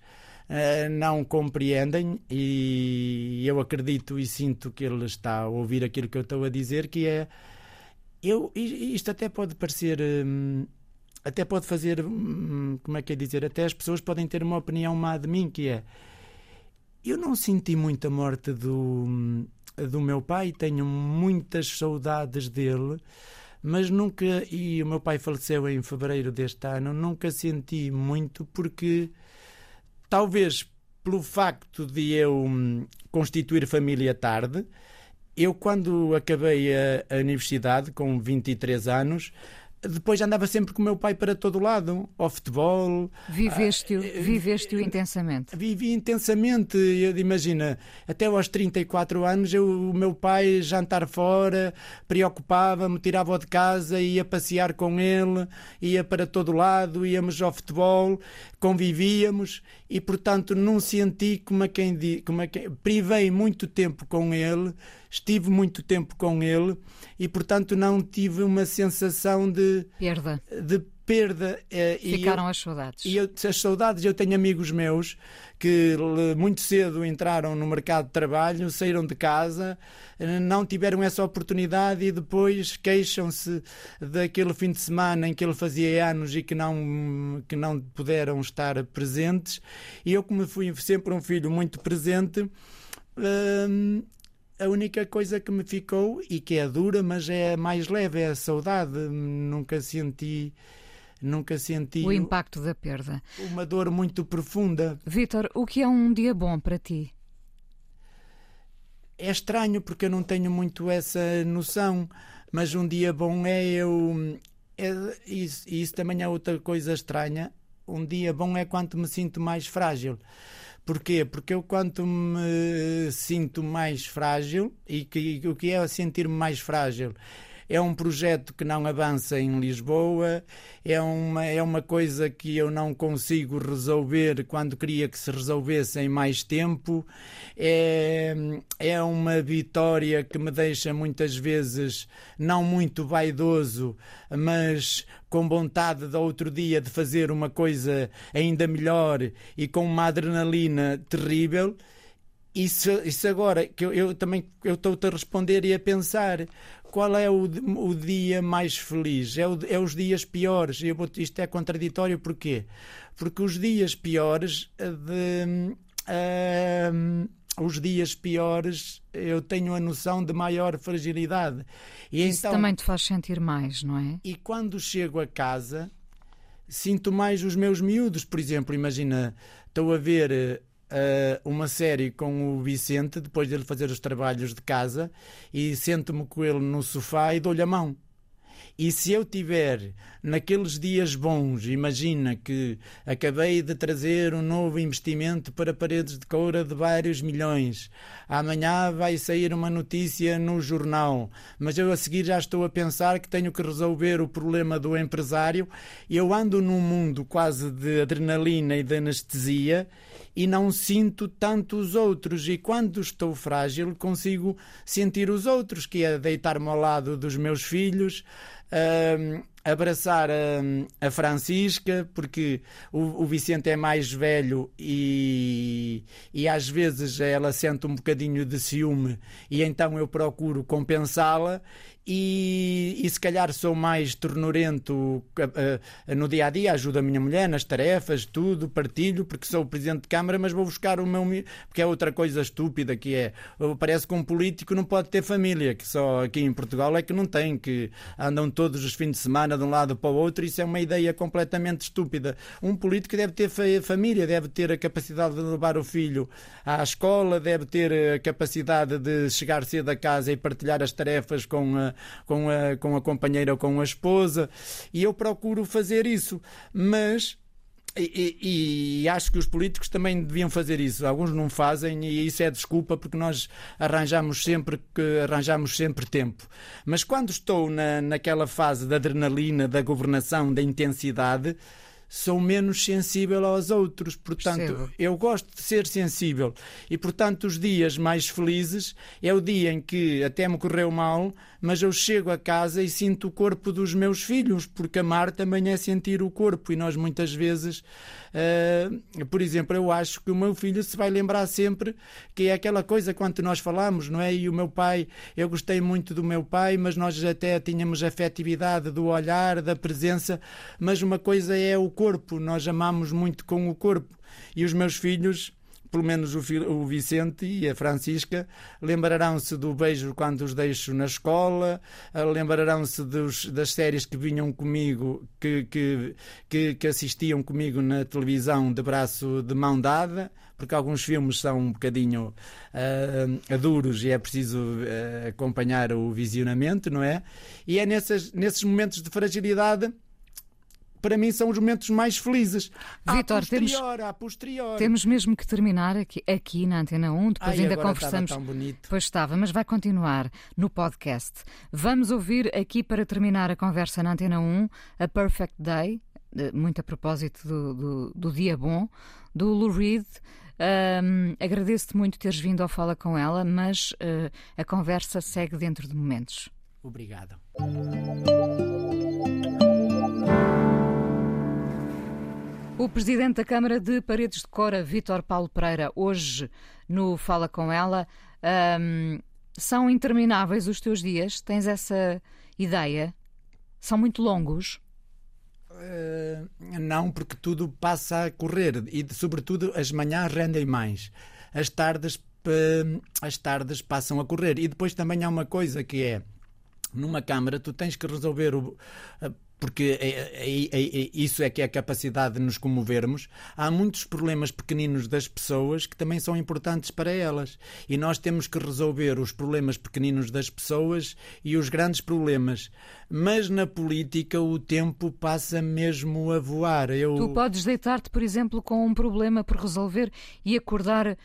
não compreendem e eu acredito e sinto que ele está a ouvir aquilo que eu estou a dizer, que é eu isto até pode parecer hum, até pode fazer, hum, como é que é dizer, até as pessoas podem ter uma opinião má de mim, que é, eu não senti muita morte do, do meu pai, tenho muitas saudades dele, mas nunca, e o meu pai faleceu em fevereiro deste ano, nunca senti muito porque talvez pelo facto de eu hum, constituir família tarde, eu quando acabei a, a universidade com 23 anos, depois andava sempre com o meu pai para todo lado, ao futebol. Viveste-o uh, viveste intensamente? Vivi intensamente. Imagina, até aos 34 anos, eu, o meu pai jantar fora, preocupava-me, tirava-o de casa, ia passear com ele, ia para todo lado, íamos ao futebol, convivíamos e, portanto, não senti como a quem, como a quem privei muito tempo com ele estive muito tempo com ele e, portanto, não tive uma sensação de perda. De perda. Eh, Ficaram eu, as saudades. E eu, as saudades, eu tenho amigos meus que muito cedo entraram no mercado de trabalho, saíram de casa, eh, não tiveram essa oportunidade e depois queixam-se daquele fim de semana em que ele fazia anos e que não, que não puderam estar presentes. E eu, como fui sempre um filho muito presente, hum, a única coisa que me ficou, e que é dura, mas é mais leve, é a saudade. Nunca senti. Nunca senti. O impacto da perda. Uma dor muito profunda. Vitor, o que é um dia bom para ti? É estranho porque eu não tenho muito essa noção, mas um dia bom é eu. É, isso, isso também é outra coisa estranha. Um dia bom é quando me sinto mais frágil Porquê? Porque eu, quanto me sinto mais frágil, e que, o que é sentir-me mais frágil? É um projeto que não avança em Lisboa, é uma, é uma coisa que eu não consigo resolver quando queria que se resolvesse em mais tempo, é, é uma vitória que me deixa muitas vezes não muito vaidoso, mas com vontade de outro dia de fazer uma coisa ainda melhor e com uma adrenalina terrível. Isso, isso agora que eu, eu também eu estou a responder e a pensar qual é o, o dia mais feliz? É, o, é os dias piores. Eu isto é contraditório porquê? Porque os dias piores de, uh, os dias piores eu tenho a noção de maior fragilidade. E Isso então, também te faz sentir mais, não é? E quando chego a casa sinto mais os meus miúdos, por exemplo, imagina, estou a ver uh, uma série com o Vicente, depois dele fazer os trabalhos de casa, e sento-me com ele no sofá e dou-lhe a mão. E se eu tiver naqueles dias bons, imagina que acabei de trazer um novo investimento para paredes de coura de vários milhões. Amanhã vai sair uma notícia no jornal, mas eu a seguir já estou a pensar que tenho que resolver o problema do empresário. Eu ando num mundo quase de adrenalina e de anestesia e não sinto tanto os outros. E quando estou frágil, consigo sentir os outros, que é deitar-me ao lado dos meus filhos, abraçar a, a, Francisca, porque o, o, Vicente é mais velho e, e às vezes ela sente um bocadinho de ciúme e então eu procuro compensá-la e, e, se calhar sou mais ternurento uh, uh, no dia a dia, ajudo a minha mulher nas tarefas, tudo, partilho, porque sou o presidente de Câmara, mas vou buscar o meu. Porque é outra coisa estúpida que é. Parece que um político não pode ter família, que só aqui em Portugal é que não tem, que andam todos os fins de semana de um lado para o outro, isso é uma ideia completamente estúpida. Um político deve ter família, deve ter a capacidade de levar o filho à escola, deve ter a capacidade de chegar cedo a casa e partilhar as tarefas com a com a, com a companheira ou com a esposa, e eu procuro fazer isso, mas e, e, e, acho que os políticos também deviam fazer isso. Alguns não fazem e isso é desculpa porque nós arranjamos sempre que arranjamos sempre tempo. Mas quando estou na, naquela fase da adrenalina, da governação, da intensidade, sou menos sensível aos outros. Portanto, eu gosto de ser sensível. E, portanto, os dias mais felizes é o dia em que até me correu mal, mas eu chego a casa e sinto o corpo dos meus filhos, porque amar também é sentir o corpo. E nós muitas vezes Uh, por exemplo, eu acho que o meu filho se vai lembrar sempre que é aquela coisa quando nós falamos, não é? E o meu pai, eu gostei muito do meu pai, mas nós até tínhamos afetividade do olhar, da presença, mas uma coisa é o corpo, nós amamos muito com o corpo. E os meus filhos pelo menos o, Vicente e a Francisca, lembrarão-se do beijo quando os deixo na escola, eh, lembrarão-se das séries que vinham comigo, que, que, que, que assistiam comigo na televisão de braço de mão dada, porque alguns filmes são um bocadinho uh, duros e é preciso uh, acompanhar o visionamento, não é? E é nesses, nesses momentos de fragilidade para mim são os momentos mais felizes. Vitor, temos, temos mesmo que terminar aqui, aqui na Antena 1, depois Ai, ainda conversamos. Tão bonito. Pois estava, mas vai continuar no podcast. Vamos ouvir aqui para terminar a conversa na Antena 1 a Perfect Day, muito a propósito do, do, do dia bom, do Lou Reed. Um, Agradeço-te muito teres vindo ao Fala com ela, mas uh, a conversa segue dentro de momentos. Obrigado. O presidente da Câmara de Paredes de Cora, Vítor Paulo Pereira, hoje no Fala com ela. Um, são intermináveis os teus dias? Tens essa ideia? São muito longos? Uh, não, porque tudo passa a correr e, sobretudo, as manhãs rendem mais. As tardes, uh, as tardes passam a correr. E depois também há uma coisa que é: numa Câmara, tu tens que resolver o porque é, é, é, isso é que é a capacidade de nos comovermos. Há muitos problemas pequeninos das pessoas que também são importantes para elas. E nós temos que resolver os problemas pequeninos das pessoas e os grandes problemas. Mas na política o tempo passa mesmo a voar. Eu... Tu podes deitar-te, por exemplo, com um problema por resolver e acordar uh,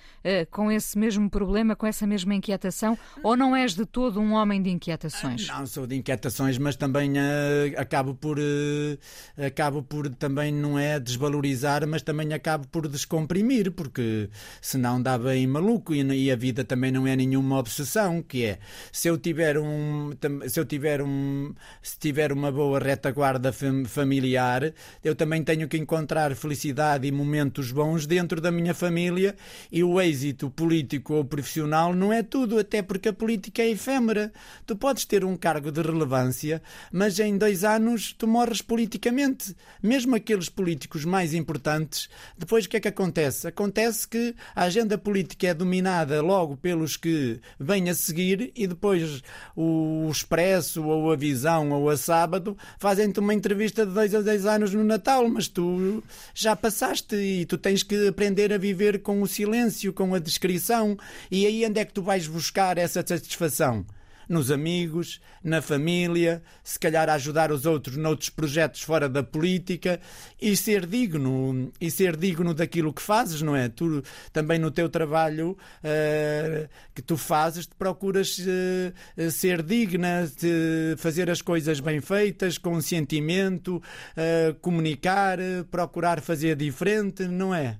com esse mesmo problema, com essa mesma inquietação, ou não és de todo um homem de inquietações? Não sou de inquietações, mas também uh, acabo por uh, acabo por também não é desvalorizar, mas também acabo por descomprimir, porque senão dá bem maluco e, e a vida também não é nenhuma obsessão, que é se eu tiver um se eu tiver um se tiver uma boa retaguarda familiar, eu também tenho que encontrar felicidade e momentos bons dentro da minha família e o êxito político ou profissional não é tudo, até porque a política é efêmera. Tu podes ter um cargo de relevância, mas em dois anos tu morres politicamente. Mesmo aqueles políticos mais importantes, depois o que é que acontece? Acontece que a agenda política é dominada logo pelos que vêm a seguir e depois o Expresso ou a Visão ou a Sábado fazem-te uma entrevista de dois a dez anos no Natal, mas tu já passaste e tu tens que aprender a viver com o silêncio, com a descrição. E aí onde é que tu vais buscar essa satisfação? Nos amigos, na família, se calhar ajudar os outros noutros projetos fora da política e ser digno e ser digno daquilo que fazes, não é? Tu também no teu trabalho uh, que tu fazes, te procuras uh, ser digna, de fazer as coisas bem feitas, com sentimento, uh, comunicar, procurar fazer diferente, não é?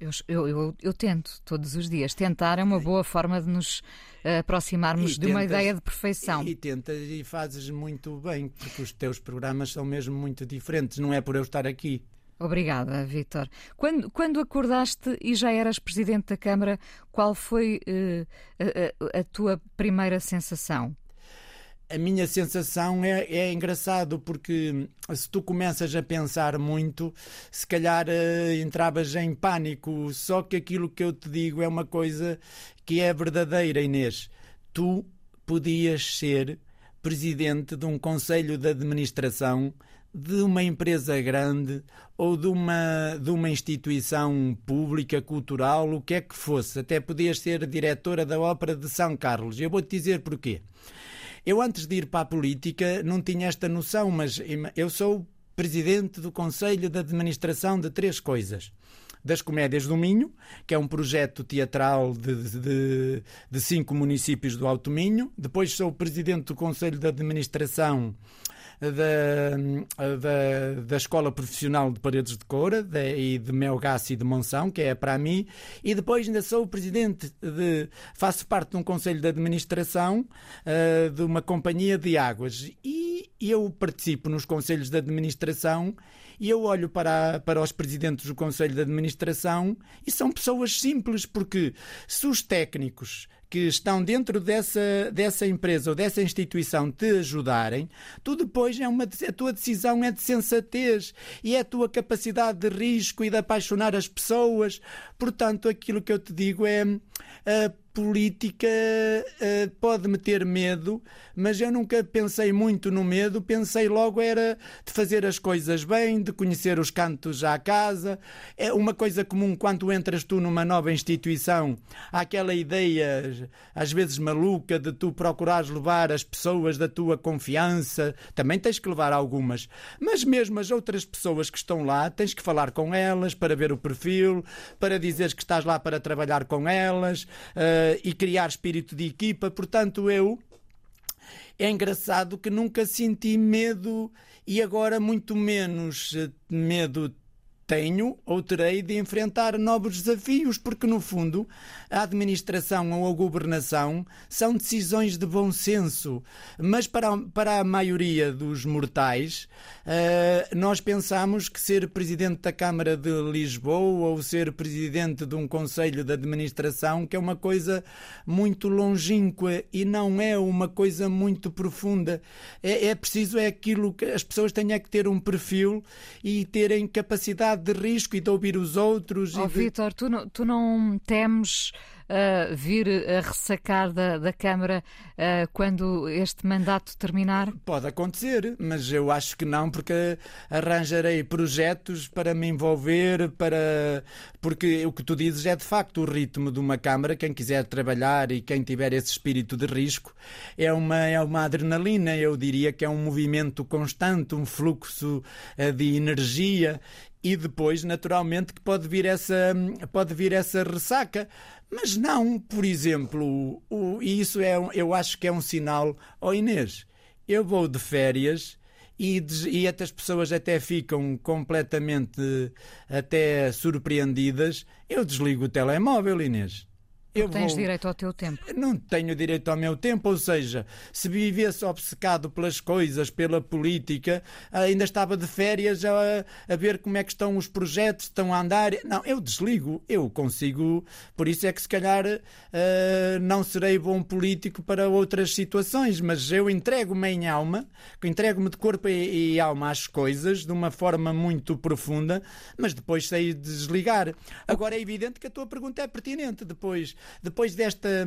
Eu, eu, eu, tento todos os dias. Tentar é uma boa forma de nos aproximarmos e de tentas, uma ideia de perfeição. E, e tentas e fazes muito bem, porque os teus programas são mesmo muito diferentes. Não é por eu estar aqui. Obrigada, Vítor. Quando, quando acordaste e já eras presidente da Câmara, qual foi uh, a, a, a tua primeira sensação? A minha sensação é, é engraçado porque se tu começas a pensar muito, se calhar uh, entravas em pânico. Só que aquilo que eu te digo é uma coisa que é verdadeira, Inês. Tu podias ser presidente de um conselho de administração de uma empresa grande ou de uma, de uma instituição pública, cultural, o que é que fosse. Até podias ser diretora da Ópera de São Carlos. Eu vou-te dizer porquê. Eu, antes de ir para a política, não tinha esta noção, mas eu sou presidente do Conselho de Administração de três coisas das Comédias do Minho, que é um projeto teatral de, de, de, cinco municípios do Alto Minho. Depois sou presidente do Conselho de Administração da, da, da Escola Profissional de Paredes de Coura de, e de Melgaço e de Monção, que é para mim, e depois ainda sou presidente de. faço parte de um conselho de administração uh, de uma companhia de águas. E eu participo nos conselhos de administração e eu olho para, para os presidentes do Conselho de Administração e são pessoas simples, porque se os técnicos que estão dentro dessa, dessa empresa ou dessa instituição te ajudarem, tu depois é uma a tua decisão é de sensatez e é a tua capacidade de risco e de apaixonar as pessoas. Portanto, aquilo que eu te digo é a política uh, pode meter medo, mas eu nunca pensei muito no medo, pensei logo era de fazer as coisas bem, de conhecer os cantos à casa. É uma coisa comum quando entras tu numa nova instituição, há aquela ideia, às vezes maluca, de tu procurares levar as pessoas da tua confiança, também tens que levar algumas, mas mesmo as outras pessoas que estão lá, tens que falar com elas para ver o perfil, para dizeres que estás lá para trabalhar com elas. Uh, e criar espírito de equipa. Portanto, eu é engraçado que nunca senti medo e agora muito menos eh, medo tenho ou terei de enfrentar novos desafios, porque no fundo a administração ou a governação são decisões de bom senso, mas para, para a maioria dos mortais uh, nós pensamos que ser presidente da Câmara de Lisboa ou ser presidente de um conselho de administração que é uma coisa muito longínqua e não é uma coisa muito profunda. É, é preciso é aquilo que as pessoas têm é que ter um perfil e terem capacidade de risco e de ouvir os outros. Oh, de... Vitor, tu, não, tu não temes uh, vir a ressacar da, da Câmara uh, quando este mandato terminar? Pode acontecer, mas eu acho que não, porque arranjarei projetos para me envolver, para porque o que tu dizes é de facto o ritmo de uma Câmara. Quem quiser trabalhar e quem tiver esse espírito de risco é uma, é uma adrenalina, eu diria que é um movimento constante, um fluxo uh, de energia e depois, naturalmente, que pode vir essa, pode vir essa ressaca. Mas não, por exemplo, o, e isso é, eu acho que é um sinal. Ó oh Inês, eu vou de férias e, e até as pessoas até ficam completamente até surpreendidas. Eu desligo o telemóvel, Inês. Eu tens vou... direito ao teu tempo. Não tenho direito ao meu tempo, ou seja, se vivesse obcecado pelas coisas, pela política, ainda estava de férias a, a ver como é que estão os projetos, estão a andar. Não, eu desligo, eu consigo. Por isso é que se calhar uh, não serei bom político para outras situações, mas eu entrego-me em alma, entrego-me de corpo e, e alma às coisas de uma forma muito profunda, mas depois sei desligar. Agora é evidente que a tua pergunta é pertinente. Depois depois desta,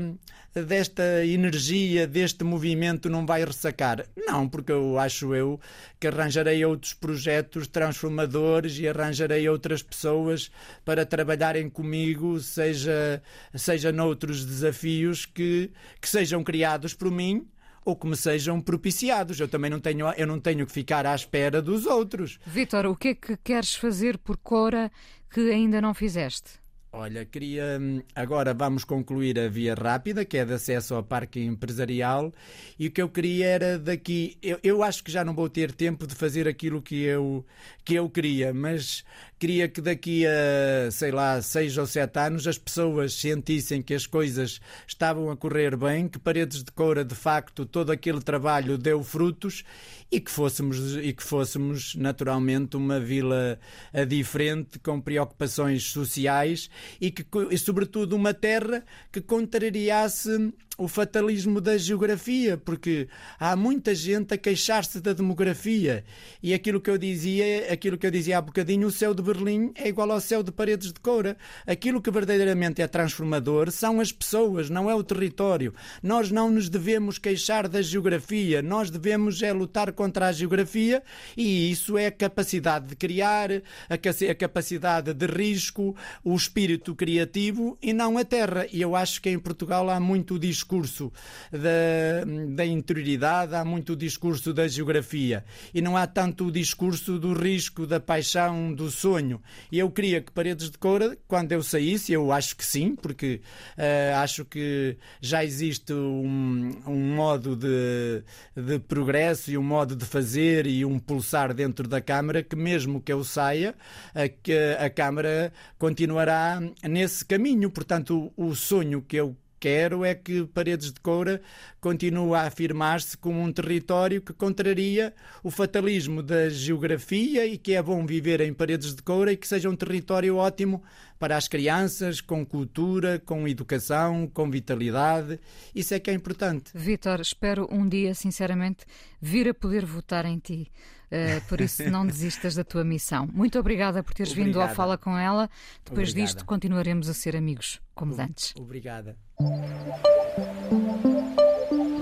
desta energia, deste movimento, não vai ressacar? Não, porque eu acho eu que arranjarei outros projetos transformadores e arranjarei outras pessoas para trabalharem comigo, seja, seja noutros desafios que, que sejam criados por mim ou que me sejam propiciados. Eu também não tenho, eu não tenho que ficar à espera dos outros. Vítor, o que é que queres fazer por Cora que ainda não fizeste? Olha, queria. Hum, agora vamos concluir a via rápida, que é de acesso ao parque empresarial, e o que eu queria era daqui. Eu, eu acho que já não vou ter tempo de fazer aquilo que eu, que eu queria, mas queria que daqui a, sei lá, seis ou sete anos as pessoas sentissem que as coisas estavam a correr bem, que Paredes de Coura, de facto, todo aquele trabalho deu frutos e que fôssemos, e que fôssemos naturalmente uma vila eh, diferente, com preocupações sociais e, que, e sobretudo, uma terra que contrariasse o fatalismo da geografia, porque há muita gente a queixar-se da demografia e aquilo que eu dizia, aquilo que eu dizia há bocadinho, o céu de Berlim é igual ao céu de paredes de coura. Aquilo que verdadeiramente é transformador são as pessoas, não é o território. Nós não nos devemos queixar da geografia, nós devemos é lutar contra a geografia e isso é a capacidade de criar, a capacidade de risco, o espírito criativo e não a terra. E eu acho que em Portugal há muito discurso discurso da, da interioridade, há muito o discurso da geografia e não há tanto o discurso do risco, da paixão, do sonho. E eu queria que Paredes de Coura, quando eu saísse, eu acho que sim, porque uh, acho que já existe um, um modo de, de progresso e um modo de fazer e um pulsar dentro da Câmara que, mesmo que eu saia, a, a Câmara continuará nesse caminho. Portanto, o, o sonho que eu quero é que Paredes de Coura continue a afirmar-se como um território que contraria o fatalismo da geografia e que é bom viver em Paredes de Coura e que seja um território ótimo para as crianças, com cultura, com educação, com vitalidade. Isso é que é importante. Vítor, espero um dia, sinceramente, vir a poder votar em ti. Uh, por isso, não desistas da tua missão. Muito obrigada por teres obrigada. vindo ao Fala com ela. Depois obrigada. disto, continuaremos a ser amigos, como antes. Obrigada.